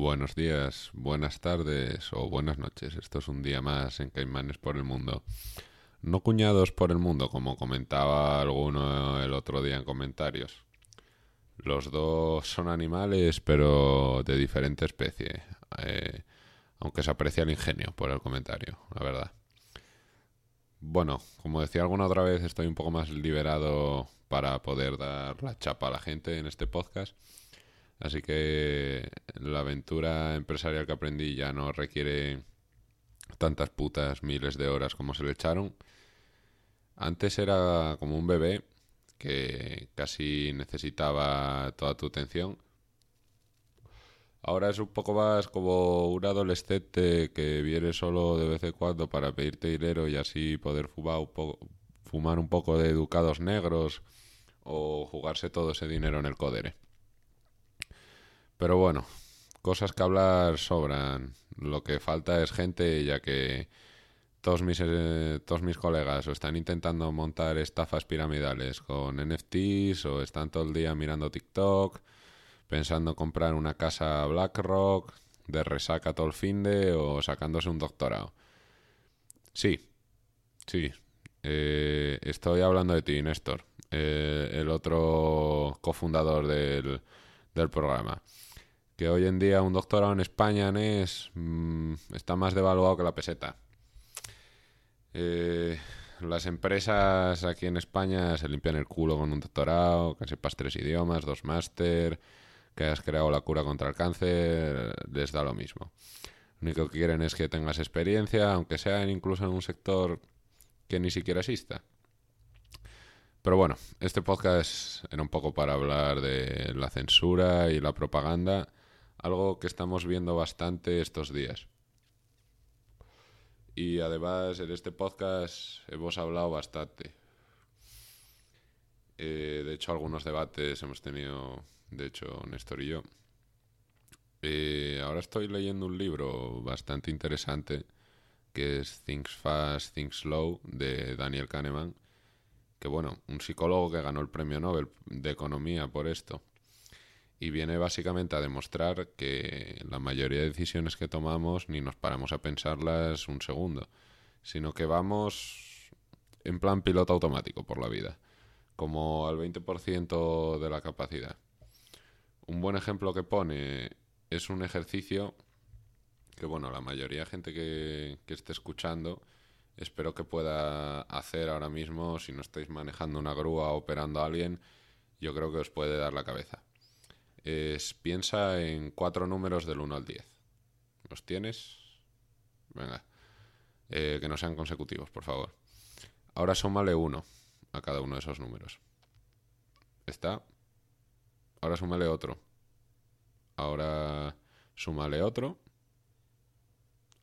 Buenos días, buenas tardes o buenas noches. Esto es un día más en Caimanes por el Mundo. No cuñados por el mundo, como comentaba alguno el otro día en comentarios. Los dos son animales, pero de diferente especie. Eh, aunque se aprecia el ingenio por el comentario, la verdad. Bueno, como decía alguna otra vez, estoy un poco más liberado para poder dar la chapa a la gente en este podcast. Así que la aventura empresarial que aprendí ya no requiere tantas putas miles de horas como se le echaron. Antes era como un bebé que casi necesitaba toda tu atención. Ahora es un poco más como un adolescente que viene solo de vez en cuando para pedirte dinero y así poder fumar un, poco, fumar un poco de educados negros o jugarse todo ese dinero en el codere. Pero bueno, cosas que hablar sobran. Lo que falta es gente, ya que todos mis, eh, todos mis colegas o están intentando montar estafas piramidales con NFTs o están todo el día mirando TikTok, pensando comprar una casa BlackRock, de resaca todo el fin de o sacándose un doctorado. Sí, sí. Eh, estoy hablando de ti, Néstor, eh, el otro cofundador del, del programa que hoy en día un doctorado en España es, mm, está más devaluado que la peseta. Eh, las empresas aquí en España se limpian el culo con un doctorado, que sepas tres idiomas, dos máster, que hayas creado la cura contra el cáncer, les da lo mismo. Lo único que quieren es que tengas experiencia, aunque sea incluso en un sector que ni siquiera exista. Pero bueno, este podcast era un poco para hablar de la censura y la propaganda algo que estamos viendo bastante estos días. Y además en este podcast hemos hablado bastante. Eh, de hecho, algunos debates hemos tenido, de hecho, Néstor y yo. Eh, ahora estoy leyendo un libro bastante interesante que es Things Fast, Things Slow de Daniel Kahneman. Que bueno, un psicólogo que ganó el premio Nobel de Economía por esto y viene básicamente a demostrar que la mayoría de decisiones que tomamos ni nos paramos a pensarlas un segundo, sino que vamos en plan piloto automático por la vida, como al 20% de la capacidad. Un buen ejemplo que pone es un ejercicio que, bueno, la mayoría de gente que, que esté escuchando espero que pueda hacer ahora mismo si no estáis manejando una grúa o operando a alguien, yo creo que os puede dar la cabeza es piensa en cuatro números del 1 al 10. ¿Los tienes? Venga. Eh, que no sean consecutivos, por favor. Ahora súmale uno a cada uno de esos números. ¿Está? Ahora súmale otro. Ahora súmale otro.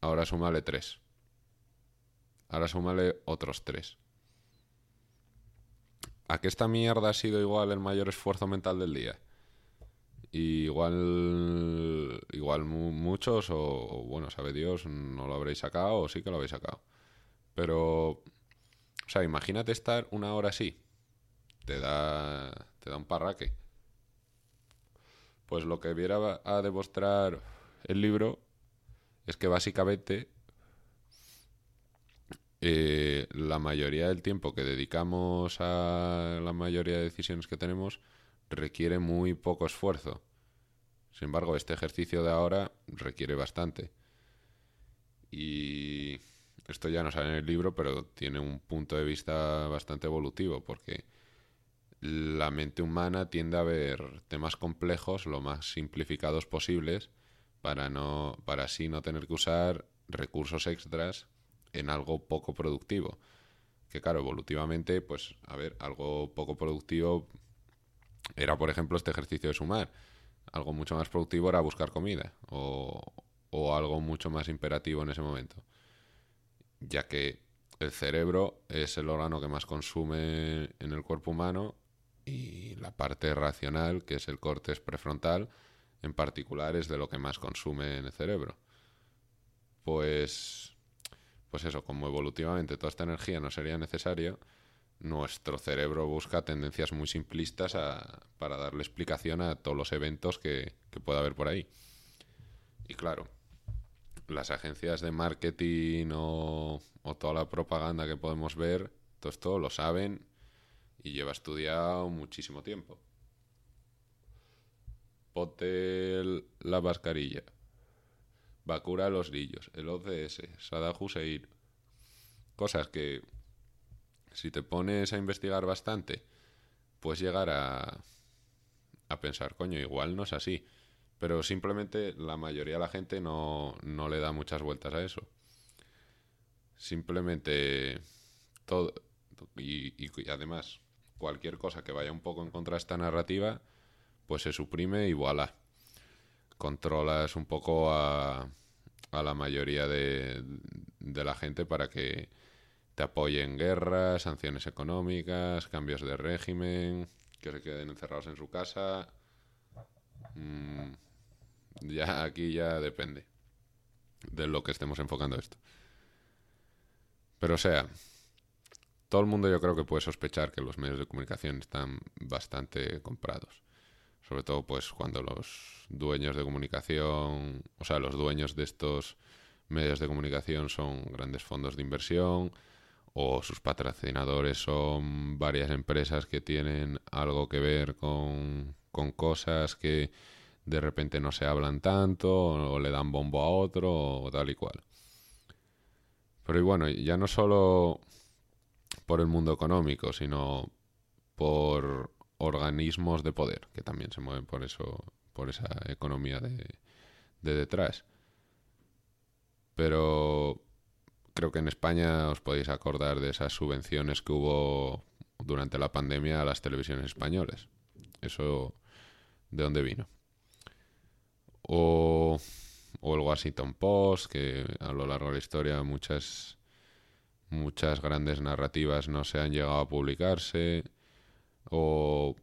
Ahora súmale tres. Ahora súmale otros tres. ¿A qué esta mierda ha sido igual el mayor esfuerzo mental del día? Igual, igual muchos, o, bueno, sabe Dios, no lo habréis sacado, o sí que lo habéis sacado. Pero, o sea, imagínate estar una hora así. Te da, te da un parraque. Pues lo que viera a demostrar el libro es que básicamente eh, la mayoría del tiempo que dedicamos a la mayoría de decisiones que tenemos requiere muy poco esfuerzo. Sin embargo, este ejercicio de ahora requiere bastante. Y esto ya no sale en el libro, pero tiene un punto de vista bastante evolutivo, porque la mente humana tiende a ver temas complejos lo más simplificados posibles para no para así no tener que usar recursos extras en algo poco productivo. Que claro, evolutivamente, pues a ver, algo poco productivo era, por ejemplo, este ejercicio de sumar. Algo mucho más productivo era buscar comida o, o algo mucho más imperativo en ese momento. Ya que el cerebro es el órgano que más consume en el cuerpo humano y la parte racional, que es el córtex prefrontal, en particular es de lo que más consume en el cerebro. Pues, pues eso, como evolutivamente toda esta energía no sería necesaria, nuestro cerebro busca tendencias muy simplistas para darle explicación a todos los eventos que, pueda haber por ahí. Y claro, las agencias de marketing o, toda la propaganda que podemos ver, todo esto lo saben y lleva estudiado muchísimo tiempo. Potel la mascarilla. Vacuna a los niños. El ODS. Saddam Hussein. Cosas que, si te pones a investigar bastante, puedes llegar a, a pensar, coño, igual no es así. Pero simplemente la mayoría de la gente no, no le da muchas vueltas a eso. Simplemente todo. Y, y además, cualquier cosa que vaya un poco en contra de esta narrativa, pues se suprime y voilà. Controlas un poco a, a la mayoría de, de la gente para que te apoyen guerras, sanciones económicas, cambios de régimen, que se queden encerrados en su casa. Mm, ya aquí ya depende de lo que estemos enfocando esto. Pero o sea, todo el mundo yo creo que puede sospechar que los medios de comunicación están bastante comprados. Sobre todo pues cuando los dueños de comunicación, o sea, los dueños de estos medios de comunicación son grandes fondos de inversión o sus patrocinadores son varias empresas que tienen algo que ver con, con cosas que de repente no se hablan tanto o, le dan bombo a otro o tal y cual. Pero y bueno, ya no solo por el mundo económico, sino por organismos de poder que también se mueven por eso, por esa economía de, de detrás. Pero creo que en España os podéis acordar de esas subvenciones que hubo durante la pandemia a las televisiones españolas. Eso, ¿de dónde vino? O, o el Washington Post, que a lo largo de la historia muchas muchas grandes narrativas no se han llegado a publicarse o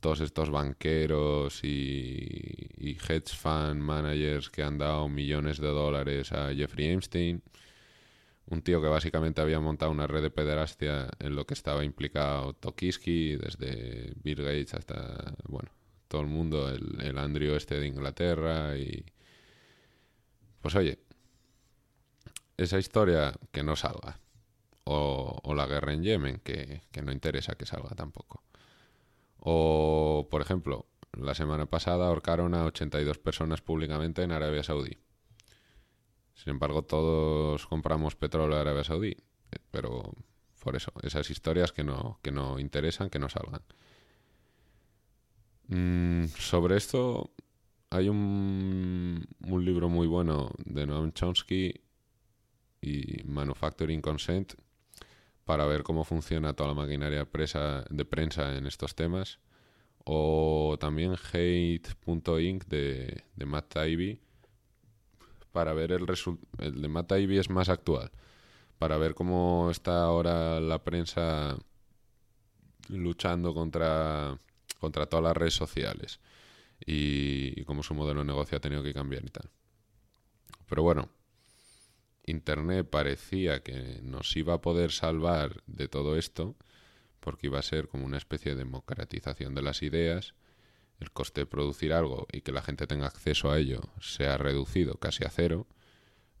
todos estos banqueros y, y hedge fund managers que han dado millones de dólares a Jeffrey Epstein, un tío que básicamente había montado una red de pederastia en lo que estaba implicado Tokiski, desde Bill Gates hasta, bueno, todo el mundo, el, el este de Inglaterra y... Pues oye, esa historia que no salga o, la guerra en Yemen, que, no interesa que salga tampoco. O, por ejemplo, la semana pasada ahorcaron a 82 personas públicamente en Arabia Saudí. Sin embargo, todos compramos petróleo de Arabia Saudí. Pero por eso, esas historias que no, que no interesan, que no salgan. Mm, sobre esto hay un, un libro muy bueno de Noam Chomsky y Manufacturing Consent para ver cómo funciona toda la maquinaria presa, de prensa en estos temas. O también hate.inc de, de Matt Taibbi para ver el resultado. El de Matt Taibbi es más actual. Para ver cómo está ahora la prensa luchando contra, contra todas las redes sociales y, y cómo su modelo de negocio ha tenido que cambiar y tal. Pero bueno, Internet parecía que nos iba a poder salvar de todo esto, porque iba a ser como una especie de democratización de las ideas, el coste de producir algo y que la gente tenga acceso a ello se ha reducido casi a cero.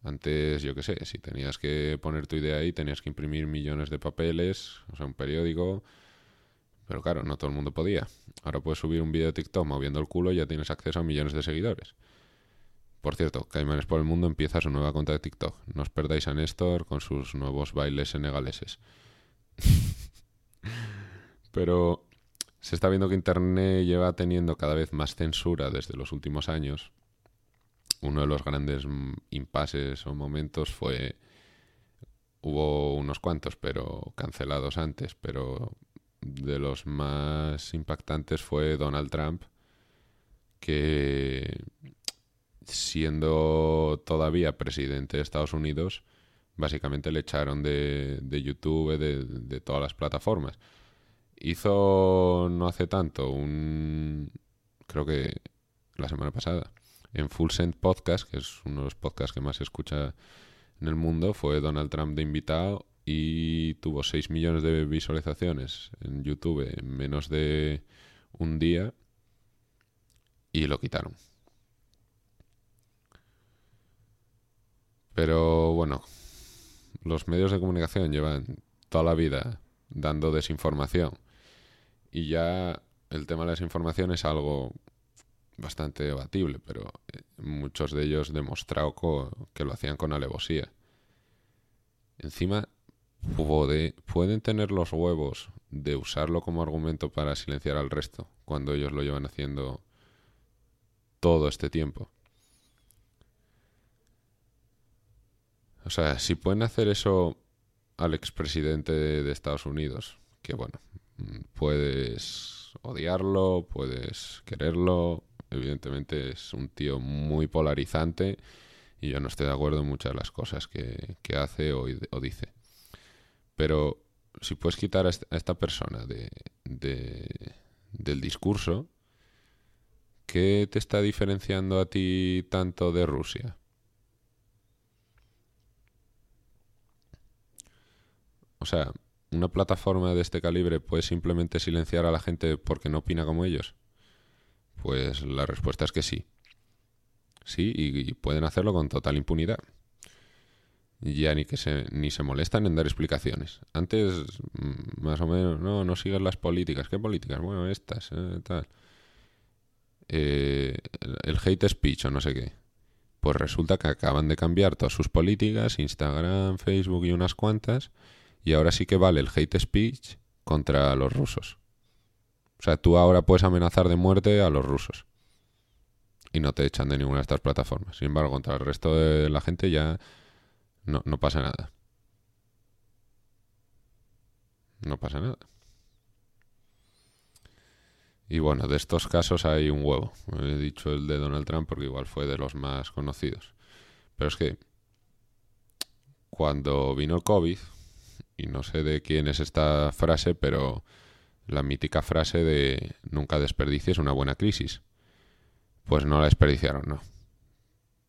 Antes, yo qué sé, si tenías que poner tu idea ahí, tenías que imprimir millones de papeles, o sea, un periódico. Pero claro, no todo el mundo podía. Ahora puedes subir un vídeo de TikTok moviendo el culo y ya tienes acceso a millones de seguidores. Por cierto, Caimanes por el Mundo empieza su nueva cuenta de TikTok. No os perdáis a Néstor con sus nuevos bailes senegaleses. Pero se está viendo que Internet lleva teniendo cada vez más censura desde los últimos años. Uno de los grandes impases o momentos fue... Hubo unos cuantos, pero cancelados antes, pero de los más impactantes fue Donald Trump, que siendo todavía presidente de Estados Unidos, básicamente le echaron de, YouTube, de, todas las plataformas. Hizo no hace tanto un, creo que la semana pasada, en Full Send Podcast, que es uno de los podcasts que más se escucha en el mundo, fue Donald Trump de invitado y tuvo 6 millones de visualizaciones en YouTube en menos de un día y lo quitaron. Pero bueno, los medios de comunicación llevan toda la vida dando desinformación y ya el tema de la desinformación es algo bastante debatible, pero eh, muchos de ellos demostrado que lo hacían con alevosía. Encima, pueden tener los huevos de usarlo como argumento para silenciar al resto, cuando ellos lo llevan haciendo todo este tiempo. O sea, si pueden hacer eso al expresidente de Estados Unidos, que bueno, puedes odiarlo, puedes quererlo, evidentemente es un tío muy polarizante y yo no estoy de acuerdo en muchas de las cosas que, hace o, dice. Pero si puedes quitar a esta, persona de, del discurso, ¿qué te está diferenciando a ti tanto de Rusia? O sea, ¿una plataforma de este calibre puede simplemente silenciar a la gente porque no opina como ellos? Pues la respuesta es que sí. Sí, y, pueden hacerlo con total impunidad. Ya ni que se, ni se molestan en dar explicaciones. Antes, mm, más o menos, no, no siguen las políticas. ¿Qué políticas? Bueno, estas, eh, tal. Eh, el hate speech o no sé qué. Pues resulta que acaban de cambiar todas sus políticas, Instagram, Facebook y unas cuantas, y ahora sí que vale el hate speech contra los rusos. O sea, tú ahora puedes amenazar de muerte a los rusos. Y no te echan de ninguna de estas plataformas. Sin embargo, contra el resto de la gente ya no, no pasa nada. No pasa nada. Y bueno, de estos casos hay un huevo. He dicho el de Donald Trump porque igual fue de los más conocidos. Pero es que cuando vino el COVID, y no sé de quién es esta frase, pero la mítica frase de nunca desperdicies una buena crisis. Pues no la desperdiciaron, no.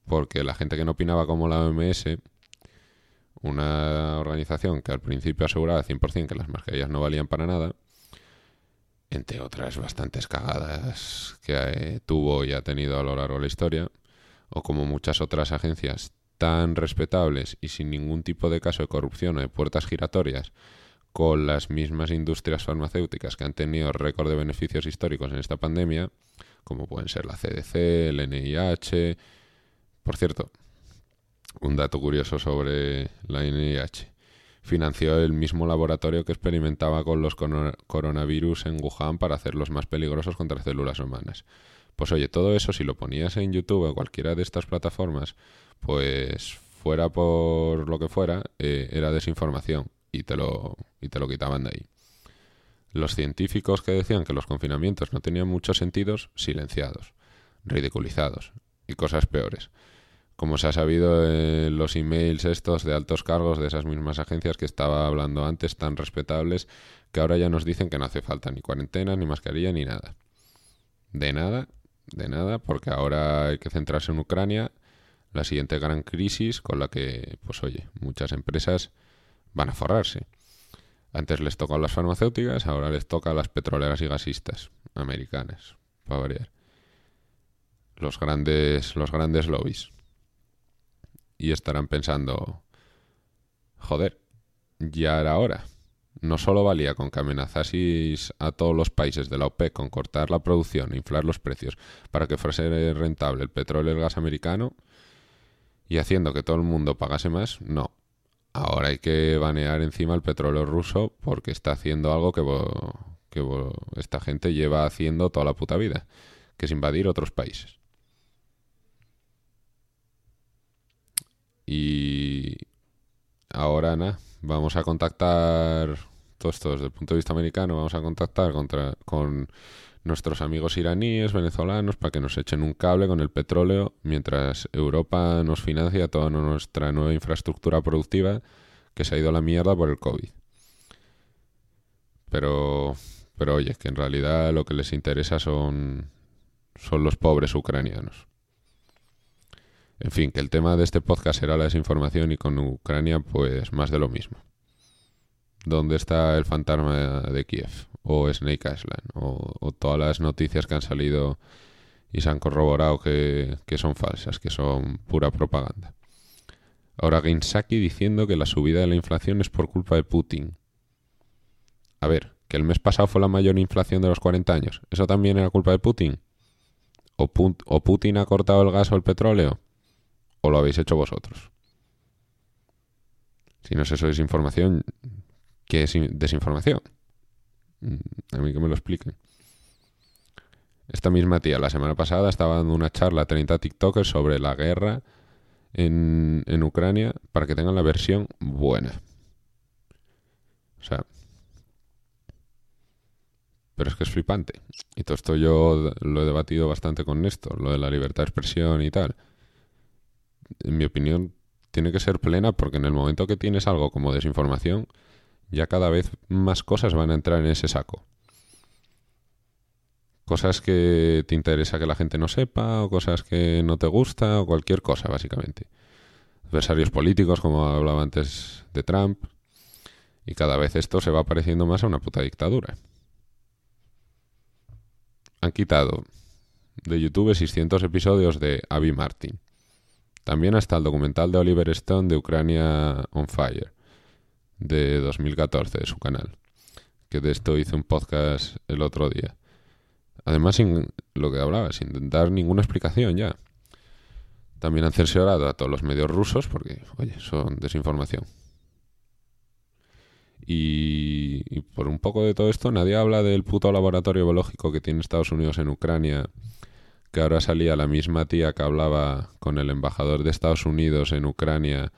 Porque la gente que no opinaba como la OMS, una organización que al principio aseguraba 100% que las mascarillas no valían para nada, entre otras bastantes cagadas que eh, tuvo y ha tenido a lo largo de la historia, o como muchas otras agencias tan respetables y sin ningún tipo de caso de corrupción o de puertas giratorias, con las mismas industrias farmacéuticas que han tenido récord de beneficios históricos en esta pandemia, como pueden ser la CDC, el NIH. Por cierto, un dato curioso sobre la NIH. Financió el mismo laboratorio que experimentaba con los coronavirus en Wuhan para hacerlos más peligrosos contra células humanas. Pues oye, todo eso si lo ponías en YouTube o en cualquiera de estas plataformas, pues fuera por lo que fuera, eh, era desinformación y te lo, y te lo quitaban de ahí. Los científicos que decían que los confinamientos no tenían muchos sentidos, silenciados, ridiculizados y cosas peores. Como se ha sabido en los emails estos de altos cargos de esas mismas agencias que estaba hablando antes, tan respetables, que ahora ya nos dicen que no hace falta ni cuarentena, ni mascarilla, ni nada. De nada, de nada, porque ahora hay que centrarse en Ucrania, la siguiente gran crisis con la que, pues oye, muchas empresas van a forrarse. Antes les tocó a las farmacéuticas, ahora les toca a las petroleras y gasistas americanas, para variar. Los grandes, los grandes lobbies. Y estarán pensando, joder, ya era hora. No solo valía con que amenazaseis a todos los países de la OPEC con cortar la producción e inflar los precios para que fuese rentable el petróleo y el gas americano y haciendo que todo el mundo pagase más, no. Ahora hay que banear encima el petróleo ruso porque está haciendo algo que, que esta gente lleva haciendo toda la puta vida, que es invadir otros países. Y ahora nada, vamos a contactar, esto desde el punto de vista americano, vamos a contactar contra, con nuestros amigos iraníes, venezolanos, para que nos echen un cable con el petróleo mientras Europa nos financia toda nuestra nueva infraestructura productiva que se ha ido a la mierda por el COVID. Pero, pero oye, que en realidad lo que les interesa son, son los pobres ucranianos. En fin, que el tema de este podcast será la desinformación y con Ucrania pues más de lo mismo. ¿Dónde está el fantasma de Kiev? o Snake Island o, todas las noticias que han salido y se han corroborado que, son falsas, que son pura propaganda. Ahora Gainsaki diciendo que la subida de la inflación es por culpa de Putin. A ver, que el mes pasado fue la mayor inflación de los 40 años. ¿Eso también era culpa de Putin? ¿O, Putin ha cortado el gas o el petróleo? ¿O lo habéis hecho vosotros? Si no es eso desinformación, ¿qué es desinformación? Mm, a mí que me lo expliquen. Esta misma tía la semana pasada estaba dando una charla a 30 TikTokers sobre la guerra en, en Ucrania para que tengan la versión buena. O sea, pero es que es flipante. Y todo esto yo lo he debatido bastante con Néstor, lo de la libertad de expresión y tal. En mi opinión, tiene que ser plena porque en el momento que tienes algo como desinformación, ya cada vez más cosas van a entrar en ese saco. Cosas que te interesa que la gente no sepa, o cosas que no te gusta, o cualquier cosa, básicamente. Adversarios políticos, como hablaba antes de Trump. Y cada vez esto se va pareciendo más a una puta dictadura han quitado de YouTube 600 episodios de Abby Martin. También hasta el documental de Oliver Stone de Ucrania on Fire, de 2014, de su canal. Que de esto hice un podcast el otro día. Además, sin lo que hablaba, sin dar ninguna explicación ya. También han censurado a todos los medios rusos porque, oye, son desinformación. Y, por un poco de todo esto, nadie habla del puto laboratorio biológico que tiene Estados Unidos en Ucrania, que ahora salía la misma tía que hablaba con el embajador de Estados Unidos en Ucrania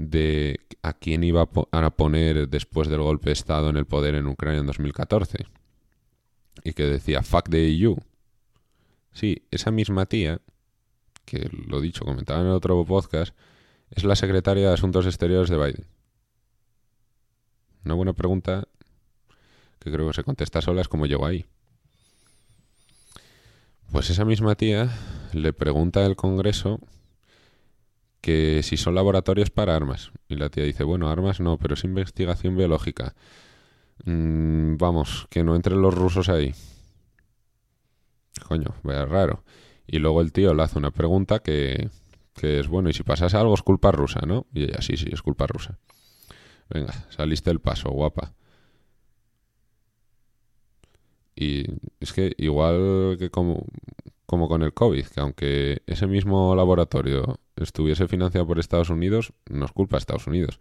de a quién iba a poner después del golpe de Estado en el poder en Ucrania en 2014. Y que decía, fuck the EU. Sí, esa misma tía, que lo dicho, comentaba en el otro podcast, es la secretaria de Asuntos Exteriores de Biden. Una buena pregunta que creo que se contesta sola es cómo llegó ahí. Pues esa misma tía le pregunta al Congreso que si son laboratorios para armas. Y la tía dice, bueno, armas no, pero es investigación biológica. Mm, vamos, que no entren los rusos ahí. Coño, vaya raro. Y luego el tío le hace una pregunta que, que es, bueno, y si pasase algo es culpa rusa, ¿no? Y ella, sí, sí, es culpa rusa. Venga, saliste el paso, guapa. Y es que igual que como, como con el COVID, que aunque ese mismo laboratorio estuviese financiado por Estados Unidos, no es culpa de Estados Unidos.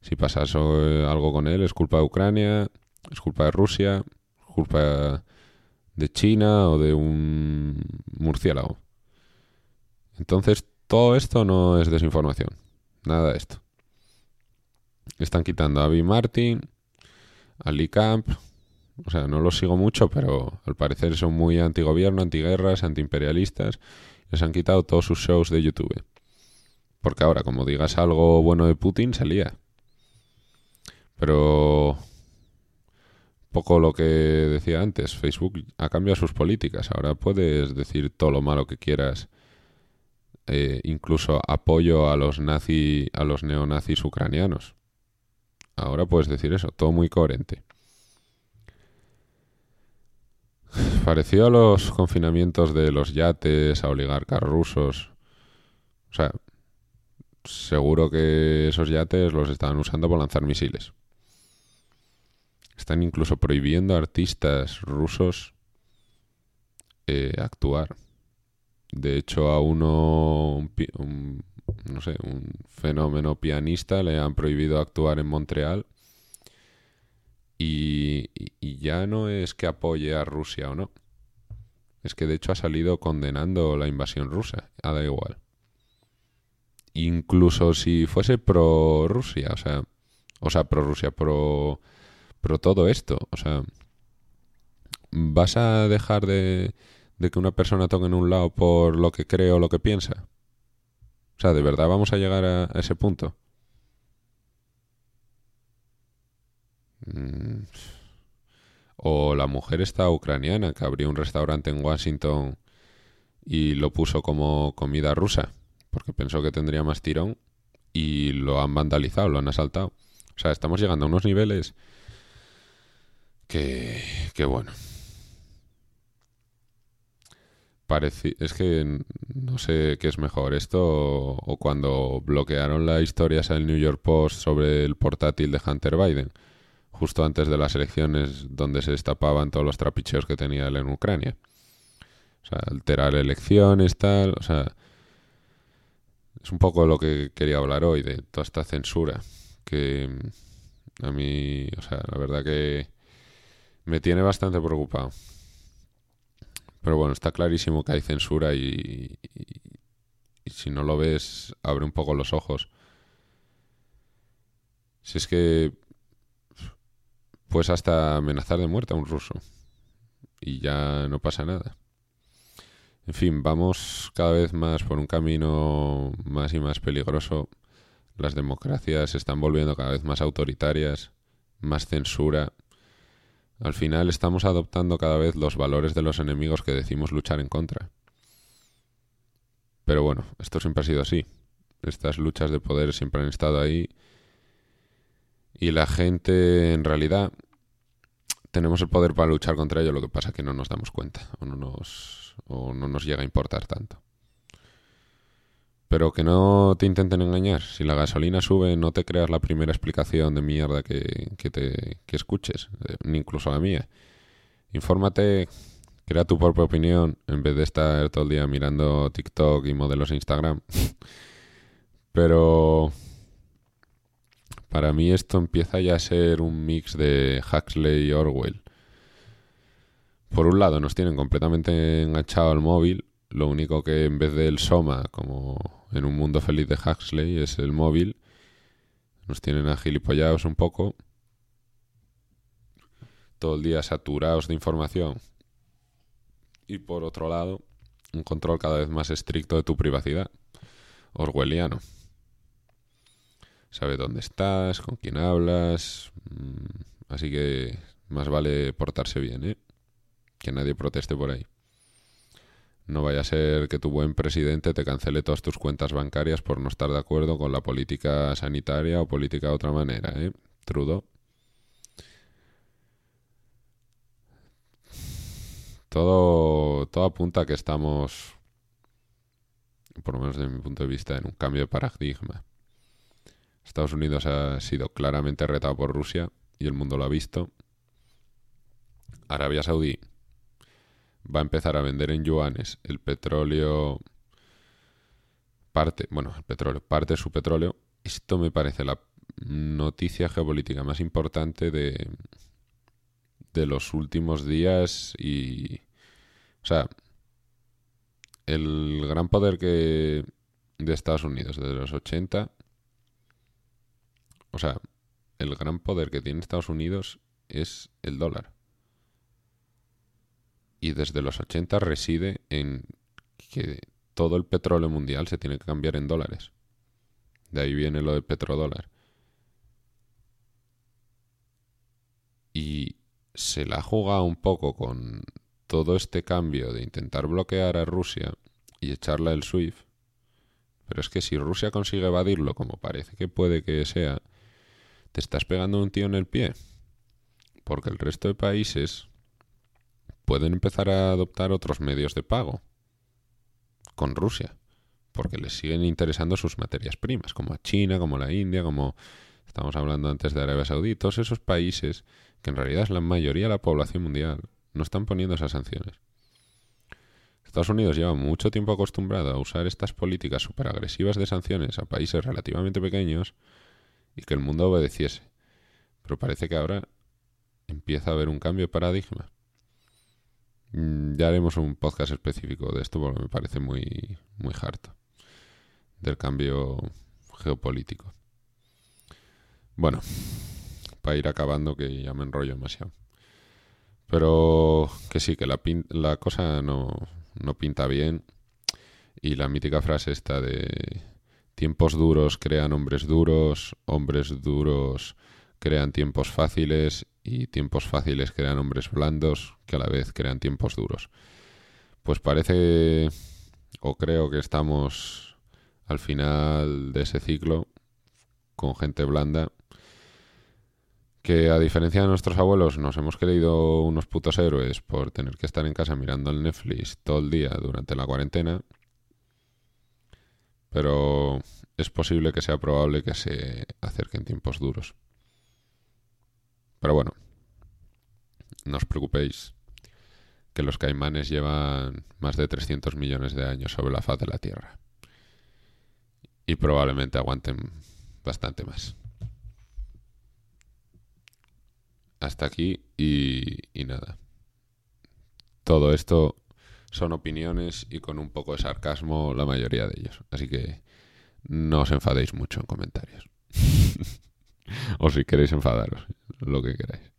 Si pasase algo con él, es culpa de Ucrania, es culpa de Rusia, es culpa de China o de un murciélago. Entonces, todo esto no es desinformación. Nada de esto. Están quitando a Abby Martin, a Lee Camp. O sea, no los sigo mucho, pero al parecer son muy antigobierno, antiguerras, antiimperialistas. Les han quitado todos sus shows de YouTube. Porque ahora, como digas algo bueno de Putin, salía. Pero poco lo que decía antes, Facebook ha cambiado sus políticas. Ahora puedes decir todo lo malo que quieras, eh, incluso apoyo a los nazi, a los neonazis ucranianos. Ahora puedes decir eso, todo muy coherente. Parecido a los confinamientos de los yates, a oligarcas rusos. O sea, seguro que esos yates los estaban usando para lanzar misiles. Están incluso prohibiendo a artistas rusos eh, actuar. De hecho, a uno, un, no sé, un fenómeno pianista, le han prohibido actuar en Montreal. Y, ya no es que apoye a Rusia o no. Es que de hecho ha salido condenando la invasión rusa. Ah, da igual. Incluso si fuese pro Rusia, o sea, o sea, pro Rusia, pro, pro todo esto, o sea, ¿vas a dejar de, de que una persona toque en un lado por lo que cree o lo que piensa? O sea, ¿de verdad vamos a llegar a, ese punto? Mm. O la mujer esta ucraniana que abrió un restaurante en Washington y lo puso como comida rusa, porque pensó que tendría más tirón y lo han vandalizado, lo han asaltado. O sea, estamos llegando a unos niveles que, bueno. es que no sé qué es mejor, esto o, cuando bloquearon la historia en el New York Post sobre el portátil de Hunter Biden, justo antes de las elecciones donde se destapaban todos los trapicheos que tenía él en Ucrania. O sea, alterar elecciones, tal, o sea, es un poco lo que quería hablar hoy, de toda esta censura, que a mí, o sea, la verdad que me tiene bastante preocupado. Pero bueno, está clarísimo que hay censura y, si no lo ves, abre un poco los ojos. Si es que puedes hasta amenazar de muerte a un ruso y ya no pasa nada. En fin, vamos cada vez más por un camino más y más peligroso. Las democracias se están volviendo cada vez más autoritarias, más censura, al final estamos adoptando cada vez los valores de los enemigos que decimos luchar en contra. Pero bueno, esto siempre ha sido así. Estas luchas de poder siempre han estado ahí. Y la gente, en realidad, tenemos el poder para luchar contra ello, lo que pasa es que no nos damos cuenta o no nos, o no nos llega a importar tanto. Pero que no te intenten engañar. Si la gasolina sube, no te creas la primera explicación de mierda que, te, que escuches, eh, ni incluso la mía. Infórmate, crea tu propia opinión en vez de estar todo el día mirando TikTok y modelos de Instagram. Pero para mí esto empieza ya a ser un mix de Huxley y Orwell. Por un lado, nos tienen completamente enganchado al móvil, lo único que en vez del Soma, como en un mundo feliz de Huxley es el móvil. Nos tienen agilipollados un poco. Todo el día saturados de información. Y por otro lado, un control cada vez más estricto de tu privacidad. Orwelliano. Sabe dónde estás, con quién hablas. Mm, así que más vale portarse bien, ¿eh? Que nadie proteste por ahí. No vaya a ser que tu buen presidente te cancele todas tus cuentas bancarias por no estar de acuerdo con la política sanitaria o política de otra manera, ¿eh? Trudeau. Todo, todo apunta a que estamos, por lo menos desde mi punto de vista, en un cambio de paradigma. Estados Unidos ha sido claramente retado por Rusia y el mundo lo ha visto. Arabia Saudí va a empezar a vender en yuanes el petróleo parte, bueno, el petróleo, parte de su petróleo. Esto me parece la noticia geopolítica más importante de, de los últimos días y o sea, el gran poder que de Estados Unidos desde los 80 o sea, el gran poder que tiene Estados Unidos es el dólar y desde los 80 reside en que todo el petróleo mundial se tiene que cambiar en dólares. De ahí viene lo de petrodólar. Y se la ha jugado un poco con todo este cambio de intentar bloquear a Rusia y echarla el SWIFT. Pero es que si Rusia consigue evadirlo, como parece que puede que sea, te estás pegando un tío en el pie. Porque el resto de países pueden empezar a adoptar otros medios de pago con Rusia, porque les siguen interesando sus materias primas, como a China, como la India, como estamos hablando antes de Arabia Saudí, todos esos países que en realidad es la mayoría de la población mundial, no están poniendo esas sanciones. Estados Unidos lleva mucho tiempo acostumbrado a usar estas políticas superagresivas de sanciones a países relativamente pequeños y que el mundo obedeciese. Pero parece que ahora empieza a haber un cambio de paradigma. Mm, ya haremos un podcast específico de esto porque me parece muy, muy harto del cambio geopolítico. Bueno, para ir acabando que ya me enrollo demasiado. Pero que sí, que la, la cosa no, no pinta bien. Y la mítica frase esta de tiempos duros crean hombres duros, hombres duros crean tiempos fáciles y tiempos fáciles crean hombres blandos que a la vez crean tiempos duros. Pues parece o creo que estamos al final de ese ciclo con gente blanda que a diferencia de nuestros abuelos nos hemos creído unos putos héroes por tener que estar en casa mirando el Netflix todo el día durante la cuarentena, pero es posible que sea probable que se acerquen tiempos duros. Pero bueno, no os preocupéis, que los caimanes llevan más de 300 millones de años sobre la faz de la Tierra. Y probablemente aguanten bastante más. Hasta aquí y, y nada. Todo esto son opiniones y con un poco de sarcasmo la mayoría de ellos. Así que no os enfadéis mucho en comentarios. o si queréis enfadaros, lo que queráis.